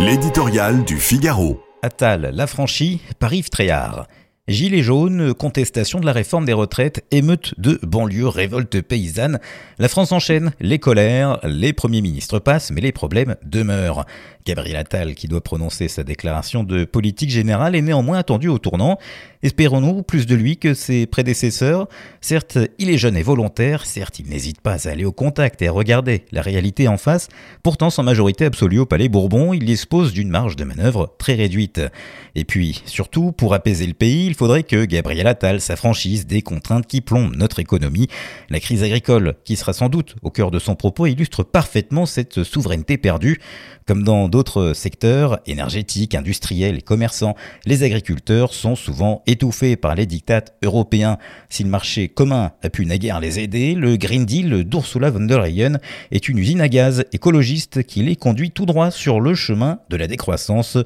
L'éditorial du Figaro. Attal, l'affranchi, Paris Tréhard. Gilets jaunes, contestation de la réforme des retraites, émeute de banlieue, révolte paysanne. La France enchaîne, les colères, les premiers ministres passent, mais les problèmes demeurent. Gabriel Attal, qui doit prononcer sa déclaration de politique générale, est néanmoins attendu au tournant. Espérons-nous plus de lui que ses prédécesseurs? Certes, il est jeune et volontaire, certes, il n'hésite pas à aller au contact et à regarder la réalité en face. Pourtant, sans majorité absolue au Palais Bourbon, il dispose d'une marge de manœuvre très réduite. Et puis, surtout, pour apaiser le pays, il faudrait que Gabriel Attal s'affranchisse des contraintes qui plombent notre économie. La crise agricole, qui sera sans doute au cœur de son propos, illustre parfaitement cette souveraineté perdue. Comme dans d'autres secteurs, énergétiques, industriels et commerçants, les agriculteurs sont souvent étouffés par les dictates européens. Si le marché commun a pu naguère les aider, le Green Deal d'Ursula von der Leyen est une usine à gaz écologiste qui les conduit tout droit sur le chemin de la décroissance.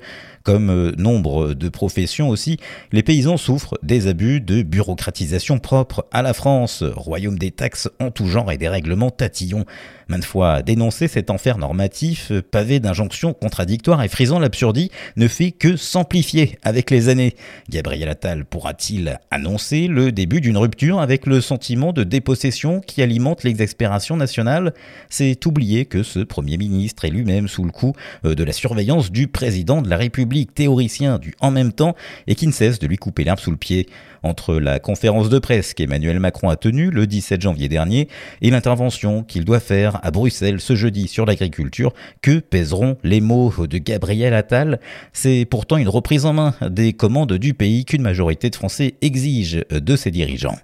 Comme nombre de professions aussi, les paysans souffrent des abus de bureaucratisation propre à la France, royaume des taxes en tout genre et des règlements tatillons. Maintes fois dénoncer cet enfer normatif, pavé d'injonctions contradictoires et frisant l'absurdie, ne fait que s'amplifier avec les années. Gabriel Attal pourra-t-il annoncer le début d'une rupture avec le sentiment de dépossession qui alimente l'exaspération nationale? C'est oublier que ce Premier ministre est lui-même sous le coup euh, de la surveillance du président de la République théoricien du en même temps et qui ne cesse de lui couper sous le pied. Entre la conférence de presse qu'Emmanuel Macron a tenue le 17 janvier dernier et l'intervention qu'il doit faire à Bruxelles ce jeudi sur l'agriculture, que pèseront les mots de Gabriel Attal? C'est pourtant une reprise en main des commandes du pays qu'une majorité de Français exige de ses dirigeants.